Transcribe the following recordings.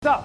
这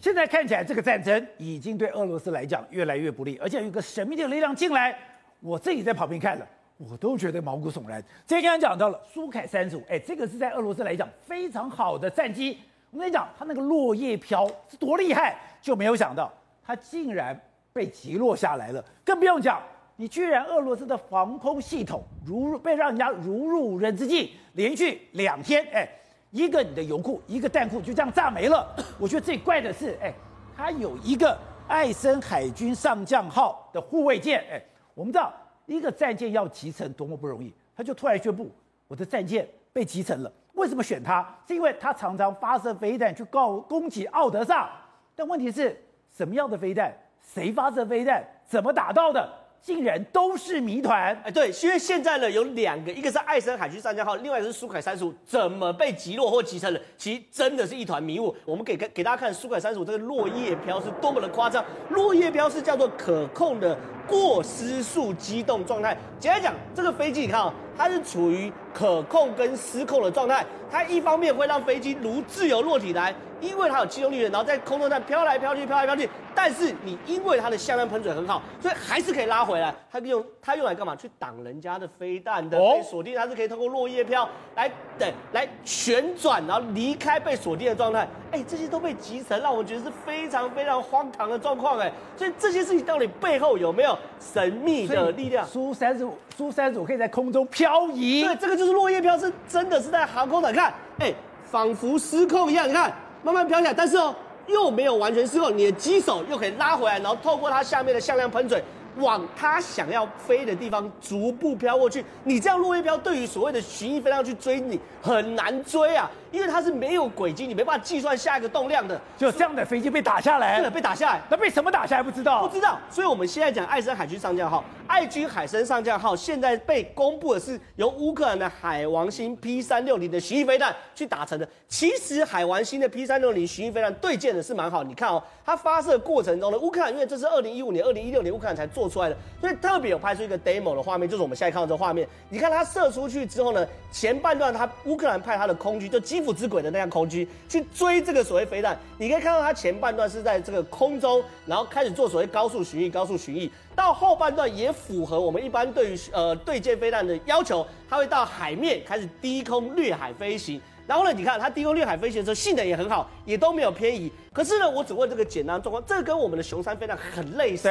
现在看起来，这个战争已经对俄罗斯来讲越来越不利，而且有一个神秘的力量进来。我自己在旁边看了，我都觉得毛骨悚然。今天刚刚讲到了苏凯三十五，哎，这个是在俄罗斯来讲非常好的战机。我跟你讲，它那个落叶飘是多厉害，就没有想到它竟然被击落下来了。更不用讲，你居然俄罗斯的防空系统如被让人家如入无人之境，连续两天，哎，一个你的油库，一个弹库就这样炸没了。我觉得最怪的是，哎，它有一个艾森海军上将号的护卫舰，哎。我们知道一个战舰要集成多么不容易，他就突然宣布我的战舰被集成了。为什么选他？是因为他常常发射飞弹去告攻击奥德萨。但问题是什么样的飞弹？谁发射飞弹？怎么打到的？竟然都是谜团。哎，对，因为现在呢有两个，一个是爱森海军上将号，另外一个是苏凯三十五，怎么被击落或击沉了？其实真的是一团迷雾。我们给给给大家看苏凯三十五这个落叶飘是多么的夸张。落叶飘是叫做可控的过失速机动状态。简单讲，这个飞机你看啊、哦，它是处于可控跟失控的状态。它一方面会让飞机如自由落体来。因为它有机动力源，然后在空中上飘来飘去，飘来飘去。但是你因为它的向量喷嘴很好，所以还是可以拉回来。它用它用来干嘛？去挡人家的飞弹的被锁定，它是可以通过落叶飘来等来旋转，然后离开被锁定的状态。哎，这些都被集成，让我觉得是非常非常荒唐的状况。哎，所以这些事情到底背后有没有神秘的力量？苏三十五，苏三十五可以在空中漂移。对，这个就是落叶飘，是真的是在航空的。你看，哎，仿佛失控一样。你看。慢慢飘起来，但是哦，又没有完全失控，你的机手又可以拉回来，然后透过它下面的向量喷嘴，往他想要飞的地方逐步飘过去。你这样落叶飘，对于所谓的巡弋飞弹去追你很难追啊。因为它是没有轨迹，你没办法计算下一个动量的，就这样的飞机被打下来，是的，被打下来，那被什么打下来不知道？不知道。所以我们现在讲爱森海军上将号，爱军海森上将号现在被公布的是由乌克兰的海王星 P 三六零的巡弋飞弹去打成的。其实海王星的 P 三六零巡弋飞弹对舰的是蛮好，你看哦，它发射过程中呢，乌克兰因为这是二零一五年、二零一六年乌克兰才做做出来的，所以特别有拍出一个 demo 的画面，就是我们现在看到这画面。你看它射出去之后呢，前半段它乌克兰派它的空军就基辅之鬼的那样空军。去追这个所谓飞弹，你可以看到它前半段是在这个空中，然后开始做所谓高速巡弋、高速巡弋，到后半段也符合我们一般对于呃对舰飞弹的要求，它会到海面开始低空掠海飞行。然后呢，你看它低空掠海飞行的时候性能也很好，也都没有偏移。可是呢，我只问这个简单状况，这跟我们的雄三飞弹很类似，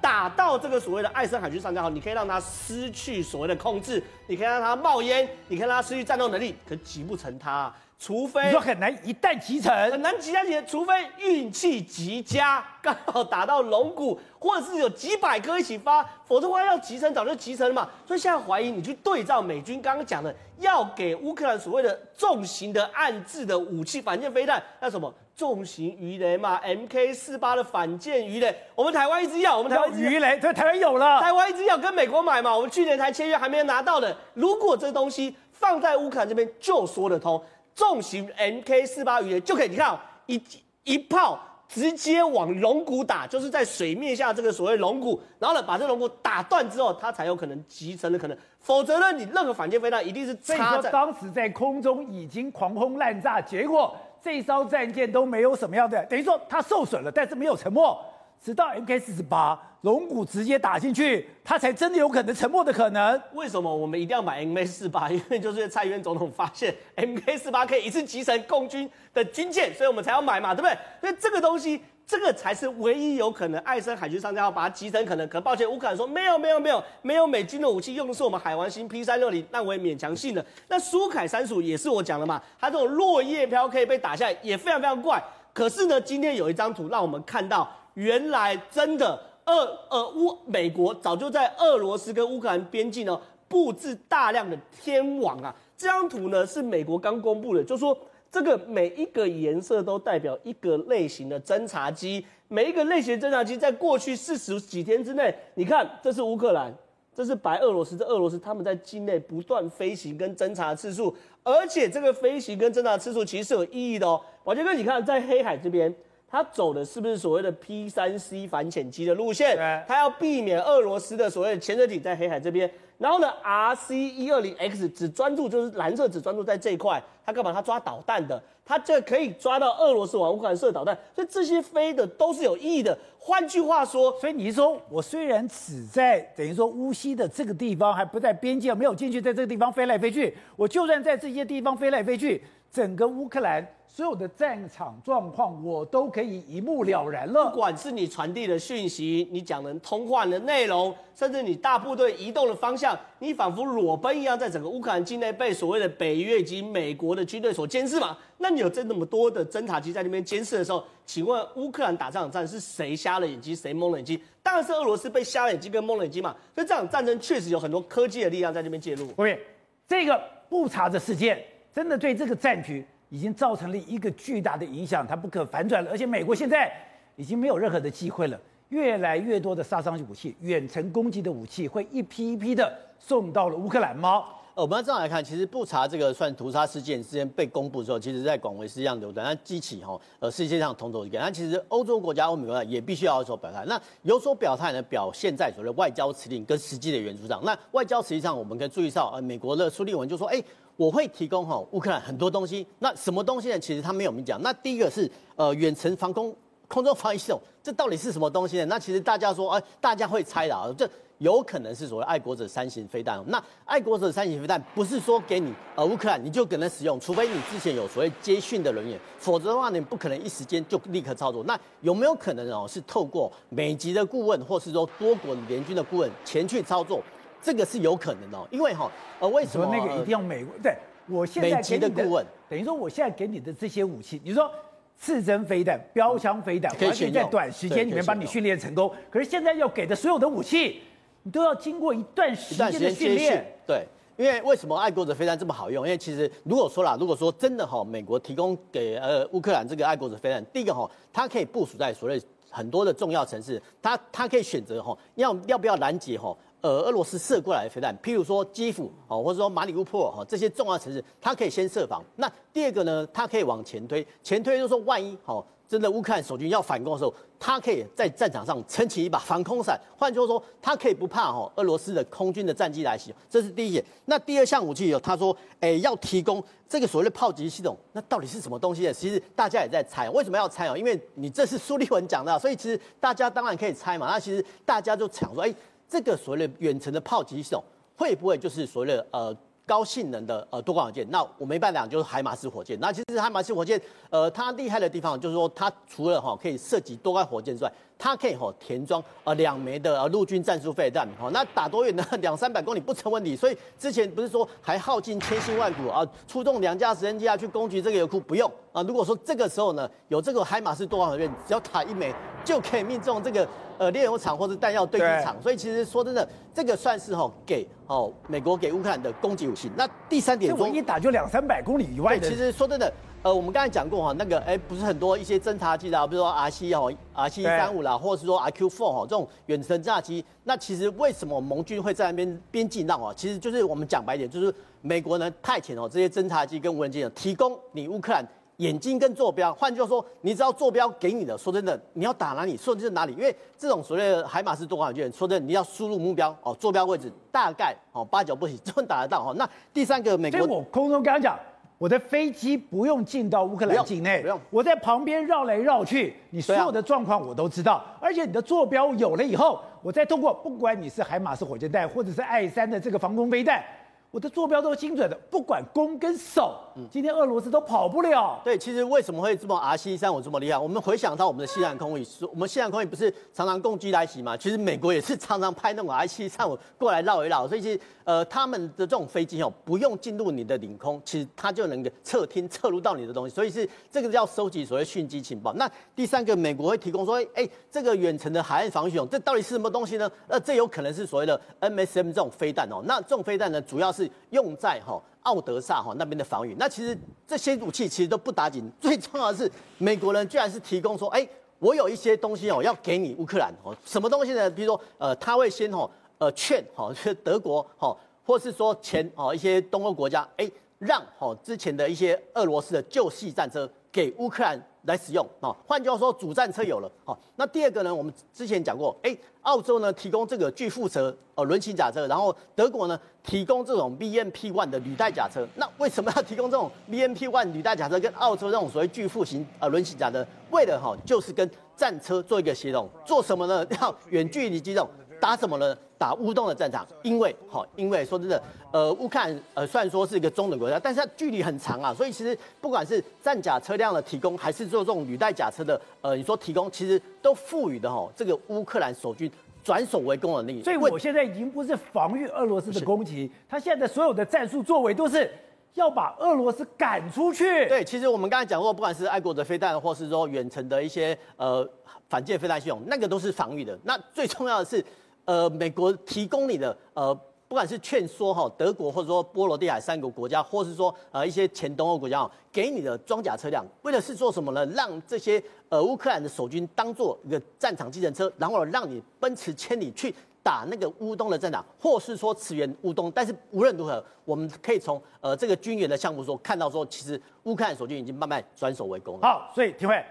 打到这个所谓的爱森海军上将号，你可以让他失去所谓的控制，你可以让他冒烟，你可以让他失去战斗能力，可击不成他。除非你说很难一旦集成，很难集下去，除非运气极佳，刚好打到龙骨，或者是有几百颗一起发，否则的话要集成早就集成了嘛。所以现在怀疑你去对照美军刚刚讲的，要给乌克兰所谓的重型的暗制的武器反舰飞弹，那什么重型鱼雷嘛，MK 四八的反舰鱼雷，我们台湾一直要，我们台湾鱼雷，对，台湾有了，台湾一直要跟美国买嘛，我们去年才签约还没有拿到的，如果这东西放在乌克兰这边就说得通。重型 MK 四八鱼雷就可以，你看、哦、一一炮直接往龙骨打，就是在水面下这个所谓龙骨，然后呢把这龙骨打断之后，它才有可能集成的可能，否则呢你任何反舰飞弹一定是插在。当时在空中已经狂轰滥炸，结果这艘战舰都没有什么样的，等于说它受损了，但是没有沉没。直到 MK 四十八龙骨直接打进去，它才真的有可能沉没的可能。为什么我们一定要买 MK 四八？因为就是蔡英文总统发现 MK 四八可以一次击沉共军的军舰，所以我们才要买嘛，对不对？所以这个东西，这个才是唯一有可能艾森海军上将要把它击沉可能。可抱歉，乌克兰说没有没有没有没有美军的武器，用的是我们海王星 P 三六零，那我也勉强信了。那苏凯三十五也是我讲的嘛，它这种落叶飘可以被打下来，也非常非常怪。可是呢，今天有一张图让我们看到。原来真的，俄呃乌美国早就在俄罗斯跟乌克兰边境呢布置大量的天网啊。这张图呢是美国刚公布的，就说这个每一个颜色都代表一个类型的侦察机，每一个类型侦察机在过去四十几天之内，你看这是乌克兰，这是白俄罗斯，这俄罗斯他们在境内不断飞行跟侦察次数，而且这个飞行跟侦察次数其实是有意义的哦。宝杰哥，你看在黑海这边。他走的是不是所谓的 P 三 C 反潜机的路线？对他要避免俄罗斯的所谓的潜水艇在黑海这边。然后呢，RC 一二零 X 只专注就是蓝色，只专注在这一块。他干嘛？他抓导弹的，他这可以抓到俄罗斯往乌克兰射导弹。所以这些飞的都是有意义的。换句话说，所以你说我虽然只在等于说乌西的这个地方，还不在边界，没有进去，在这个地方飞来飞去，我就算在这些地方飞来飞去，整个乌克兰。所有的战场状况，我都可以一目了然了。不管是你传递的讯息，你讲的通话的内容，甚至你大部队移动的方向，你仿佛裸奔一样，在整个乌克兰境内被所谓的北约以及美国的军队所监视嘛？那你有这那么多的侦察机在那边监视的时候，请问乌克兰打这场战是谁瞎了眼睛，谁蒙了眼睛？当然是俄罗斯被瞎了眼睛跟蒙了眼睛嘛。所以这场战争确实有很多科技的力量在那边介入。OK，这个不查的事件，真的对这个战局。已经造成了一个巨大的影响，它不可反转了。而且美国现在已经没有任何的机会了，越来越多的杀伤武器、远程攻击的武器会一批一批的送到了乌克兰吗？呃，我们要这样来看，其实不查这个算屠杀事件之前被公布之后，其实在广为是这样流传，那激起哈呃世界上同仇敌忾。那其实欧洲国家、欧美国家也必须要有所表态。那有所表态呢，表现在所谓外交辞令跟实际的援助上。那外交实际上，我们可以注意到，呃，美国的苏利文就说，哎。我会提供哈乌克兰很多东西，那什么东西呢？其实他没有明讲。那第一个是呃远程防空空中防御系统，这到底是什么东西呢？那其实大家说，哎，大家会猜的啊，这有可能是所谓爱国者三型飞弹。那爱国者三型飞弹不是说给你呃乌克兰你就可能使用，除非你之前有所谓接训的人员，否则的话你不可能一时间就立刻操作。那有没有可能哦是透过美籍的顾问，或是说多国联军的顾问前去操作？这个是有可能的，因为哈，呃，为什么那个一定要美国？对，我现在给你的，的顾问，等于说我现在给你的这些武器，你说刺针飞弹、标枪飞弹，完全在短时间里面帮你训练成功。可是现在要给的所有的武器，你都要经过一段时间的训练。对，因为为什么爱国者飞弹这么好用？因为其实如果说啦，如果说真的哈，美国提供给呃乌克兰这个爱国者飞弹，第一个哈，它可以部署在所谓很多的重要城市，它它可以选择哈，要要不要拦截哈。呃，俄罗斯射过来的飞弹，譬如说基辅哦，或者说马里乌波尔哈这些重要城市，它可以先设防。那第二个呢，它可以往前推，前推就是说万一哦，真的乌克兰守军要反攻的时候，它可以在战场上撑起一把防空伞。换句话说，它可以不怕哦俄罗斯的空军的战机来袭。这是第一点。那第二项武器有，他说，哎，要提供这个所谓的炮击系统，那到底是什么东西呢？其实大家也在猜，为什么要猜哦？因为你这是苏利文讲的，所以其实大家当然可以猜嘛。那其实大家就想说，哎。这个所谓的远程的炮击系统会不会就是所谓的呃高性能的呃多管火箭？那我没办法讲，就是海马斯火箭。那其实海马斯火箭呃它厉害的地方就是说它除了哈可以射击多管火箭之外，它可以哈填装呃两枚的呃陆军战术飞弹哈，那打多远呢？两三百公里不成问题。所以之前不是说还耗尽千辛万苦啊，出动两架直升机啊去攻击这个油库？不用啊。如果说这个时候呢有这个海马斯多管火箭，只要打一枚就可以命中这个。呃，炼油厂或者弹药对击场，所以其实说真的，这个算是哈给哦美国给乌克兰的攻击武器。那第三点，我一打就两三百公里以外的。其实说真的，呃，我们刚才讲过哈，那个哎，不是很多一些侦察机啦，比如说 R C 哦，R C 三五啦，或者是说 R Q four 哈这种远程侦察机。那其实为什么盟军会在那边边境让啊？其实就是我们讲白一点，就是美国呢派遣哦这些侦察机跟无人机提供你乌克兰。眼睛跟坐标，换句话说，你知道坐标给你的，说真的，你要打哪里，说的是哪里，因为这种所谓的海马斯多管火箭，说真的，你要输入目标哦，坐标位置大概哦八九不离就能打得到哈。那第三个，美国，我空中刚刚讲，我的飞机不用进到乌克兰境内，不用，我在旁边绕来绕去，你所有的状况我都知道，而且你的坐标有了以后，我再通过，不管你是海马斯火箭弹或者是爱三的这个防空飞弹。我的坐标都是精准的，不管攻跟守，今天俄罗斯都跑不了。对，其实为什么会这么 R C 三五这么厉害？我们回想到我们的西南空域，我们西南空域不是常常共机来袭嘛？其实美国也是常常派那种 R C 三五过来绕一绕，所以其实呃他们的这种飞机哦，不用进入你的领空，其实它就能够侧听侧录到你的东西，所以是这个叫收集所谓讯机情报。那第三个，美国会提供说，哎，这个远程的海岸防御系统，这到底是什么东西呢？呃，这有可能是所谓的 M S M 这种飞弹哦。那这种飞弹呢，主要是是用在哈奥德萨哈那边的防御。那其实这些武器其实都不打紧，最重要的是美国人居然是提供说，哎，我有一些东西哦要给你乌克兰哦，什么东西呢？比如说呃，他会先哦呃劝哦，就德国哦，或是说前哦一些东欧国家，哎，让哦之前的一些俄罗斯的旧系战车给乌克兰来使用啊。换句话说，主战车有了。好，那第二个呢，我们之前讲过，哎，澳洲呢提供这个巨副车呃轮型甲车，然后德国呢提供这种 BMP One 的履带甲车。那为什么要提供这种 BMP One 履带甲车跟澳洲这种所谓巨副型呃轮型甲车？为了哈，就是跟战车做一个协同，做什么呢？要远距离机动。打什么呢？打乌东的战场，因为好，因为说真的，呃，乌克兰呃虽然说是一个中等国家，但是它距离很长啊，所以其实不管是战甲车辆的提供，还是做这种履带甲车的，呃，你说提供，其实都赋予的哈这个乌克兰守军转守为攻的能力。所以我现在已经不是防御俄罗斯的攻击，他现在的所有的战术作为都是要把俄罗斯赶出去。对，其实我们刚才讲过，不管是爱国者飞弹，或是说远程的一些呃反舰飞弹系统，那个都是防御的。那最重要的是。呃，美国提供你的呃，不管是劝说哈，德国或者说波罗的海三个国家，或是说呃一些前东欧国家，给你的装甲车辆，为的是做什么呢？让这些呃乌克兰的守军当做一个战场计程车，然后让你奔驰千里去打那个乌东的战场，或是说驰援乌东。但是无论如何，我们可以从呃这个军援的项目说看到说，其实乌克兰守军已经慢慢转守为攻了。好，所以廷辉，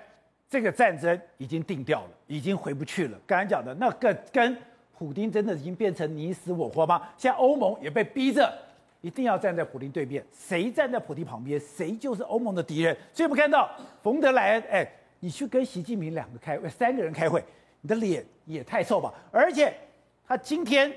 这个战争已经定掉了，已经回不去了。刚才讲的那个跟。普丁真的已经变成你死我活吗？现在欧盟也被逼着一定要站在普丁对面，谁站在普丁旁边，谁就是欧盟的敌人。所以我们看到冯德莱恩，哎，你去跟习近平两个开会，三个人开会，你的脸也太臭吧！而且他今天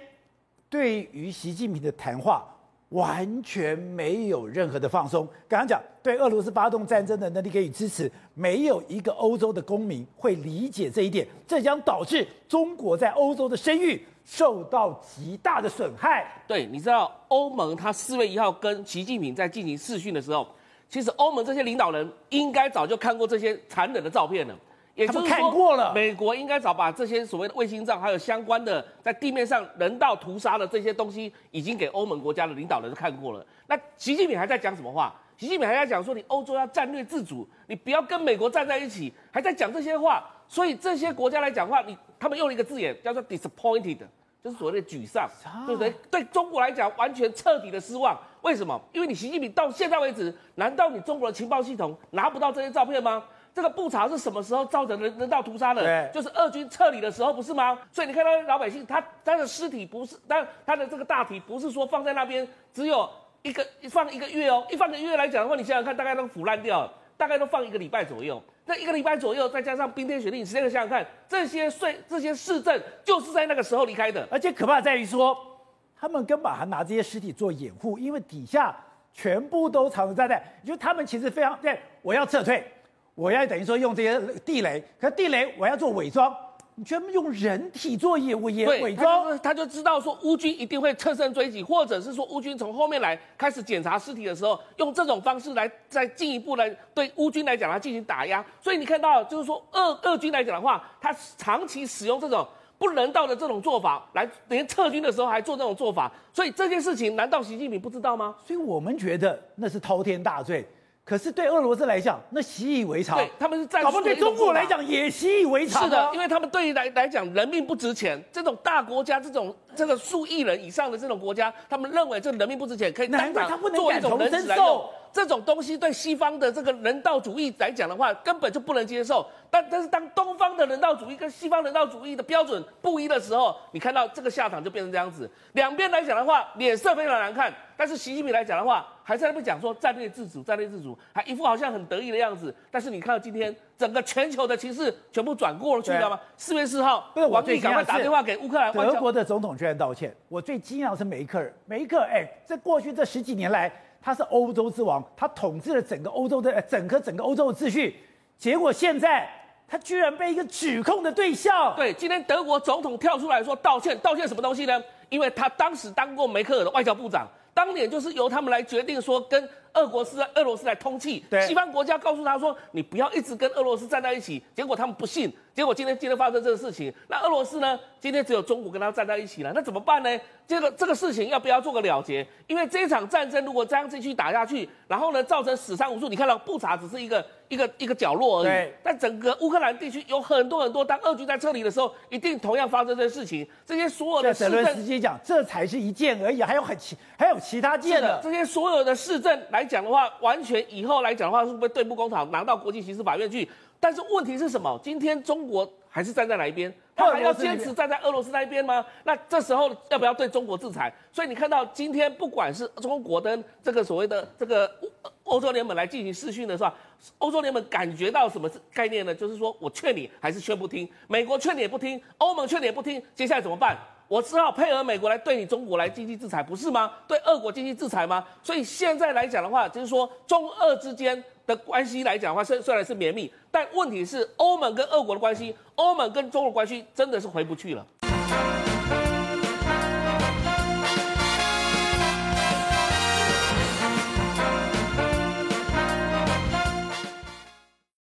对于习近平的谈话。完全没有任何的放松。刚刚讲对俄罗斯发动战争的能力给予支持，没有一个欧洲的公民会理解这一点，这将导致中国在欧洲的声誉受到极大的损害。对，你知道欧盟他四月一号跟习近平在进行视讯的时候，其实欧盟这些领导人应该早就看过这些残忍的照片了。也就是说，美国应该早把这些所谓的卫星照，还有相关的在地面上人道屠杀的这些东西，已经给欧盟国家的领导人看过了。那习近平还在讲什么话？习近平还在讲说，你欧洲要战略自主，你不要跟美国站在一起，还在讲这些话。所以这些国家来讲话，你他们用了一个字眼叫做 disappointed，就是所谓的沮丧，对不对？对中国来讲，完全彻底的失望。为什么？因为你习近平到现在为止，难道你中国的情报系统拿不到这些照片吗？这个布查是什么时候造成人人道屠杀的？对，就是俄军撤离的时候，不是吗？所以你看到老百姓，他他的尸体不是，但他的这个大体不是说放在那边只有一个放一个月哦，一放一个月来讲的话，你想想看，大概都腐烂掉了，大概都放一个礼拜左右。那一个礼拜左右，再加上冰天雪地，你现在想想看，这些税这些市政就是在那个时候离开的。而且可怕在于说，他们根本还拿这些尸体做掩护，因为底下全部都藏着炸弹，就他们其实非常对，我要撤退。我要等于说用这些地雷，可地雷我要做伪装，你全部用人体做业务也伪装，他就，他就知道说乌军一定会乘胜追击，或者是说乌军从后面来开始检查尸体的时候，用这种方式来再进一步来对乌军来讲，他进行打压。所以你看到就是说俄俄军来讲的话，他长期使用这种不人道的这种做法，来连撤军的时候还做这种做法，所以这件事情难道习近平不知道吗？所以我们觉得那是滔天大罪。可是对俄罗斯来讲，那习以为常。对，他们是战术。搞不好对中国来讲也习以为常。是的，因为他们对于来来讲，人命不值钱。这种大国家，这种这个数亿人以上的这种国家，他们认为这人命不值钱，可以当场做一种人质来用。这种东西对西方的这个人道主义来讲的话，根本就不能接受。但但是当东方的人道主义跟西方人道主义的标准不一的时候，你看到这个下场就变成这样子。两边来讲的话，脸色非常难看。但是习近平来讲的话，还在那边讲说战略自主，战略自主，还一副好像很得意的样子。但是你看到今天整个全球的情势全部转过了去，知道吗？四月四号，王毅赶快打电话给乌克兰，德国的总统居然道歉。我最惊讶的是梅克尔，梅克尔，哎，在过去这十几年来。他是欧洲之王，他统治了整个欧洲的整个整个欧洲的秩序，结果现在他居然被一个指控的对象。对，今天德国总统跳出来说道歉，道歉什么东西呢？因为他当时当过梅克尔的外交部长，当年就是由他们来决定说跟俄国斯俄罗斯来通气。西方国家告诉他说，你不要一直跟俄罗斯站在一起，结果他们不信。结果今天今天发生这个事情，那俄罗斯呢？今天只有中国跟他站在一起了，那怎么办呢？这个这个事情要不要做个了结？因为这场战争如果这样继续打下去，然后呢，造成死伤无数。你看到布查只是一个一个一个角落而已，对但整个乌克兰地区有很多很多，当俄军在撤离的时候，一定同样发生这些事情。这些所有的市政，直接讲，这才是一件而已，还有很其还有其他件的。这些所有的市政来。来讲的话，完全以后来讲的话，是不是对簿公堂拿到国际刑事法院去？但是问题是什么？今天中国还是站在哪一边？他还要坚持站在俄罗斯那一边吗？那这时候要不要对中国制裁？所以你看到今天不管是中国的这个所谓的这个欧洲联盟来进行试训的时候，欧洲联盟感觉到什么概念呢？就是说我劝你还是劝不听，美国劝你也不听，欧盟劝你也不听，接下来怎么办？我只好配合美国来对你中国来经济制裁，不是吗？对俄国经济制裁吗？所以现在来讲的话，就是说中俄之间。的关系来讲的话，虽虽然是绵密，但问题是欧盟跟俄国的关系，欧盟跟中国关系真的是回不去了。